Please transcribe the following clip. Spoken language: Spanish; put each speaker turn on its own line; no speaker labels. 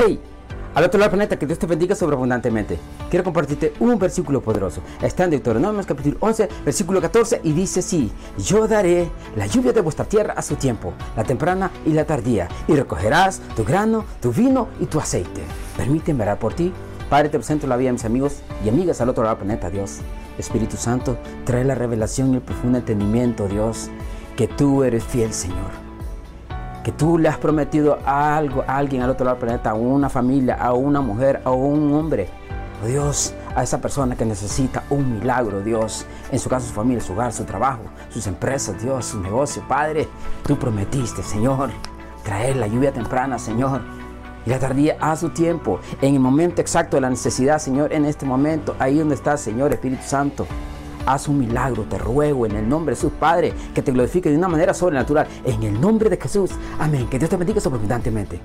Hey, al otro lado del planeta, que Dios te bendiga sobreabundantemente. Quiero compartirte un versículo poderoso. Está en Deuteronomio capítulo 11, versículo 14 y dice así, yo daré la lluvia de vuestra tierra a su tiempo, la temprana y la tardía, y recogerás tu grano, tu vino y tu aceite. Permíteme orar por ti. Padre, te presento la vida de mis amigos y amigas al otro lado del planeta, Dios. Espíritu Santo, trae la revelación y el profundo entendimiento, Dios, que tú eres fiel, Señor que tú le has prometido algo a alguien al otro lado del planeta, a una familia, a una mujer, a un hombre. Oh Dios, a esa persona que necesita un milagro, Dios, en su caso, su familia, su hogar, su trabajo, sus empresas, Dios, su negocio, Padre, tú prometiste, Señor, traer la lluvia temprana, Señor, y la tardía a su tiempo, en el momento exacto de la necesidad, Señor, en este momento, ahí donde estás, Señor, Espíritu Santo. Haz un milagro, te ruego en el nombre de Jesús, Padre, que te glorifique de una manera sobrenatural. En el nombre de Jesús. Amén. Que Dios te bendiga sobreabundantemente.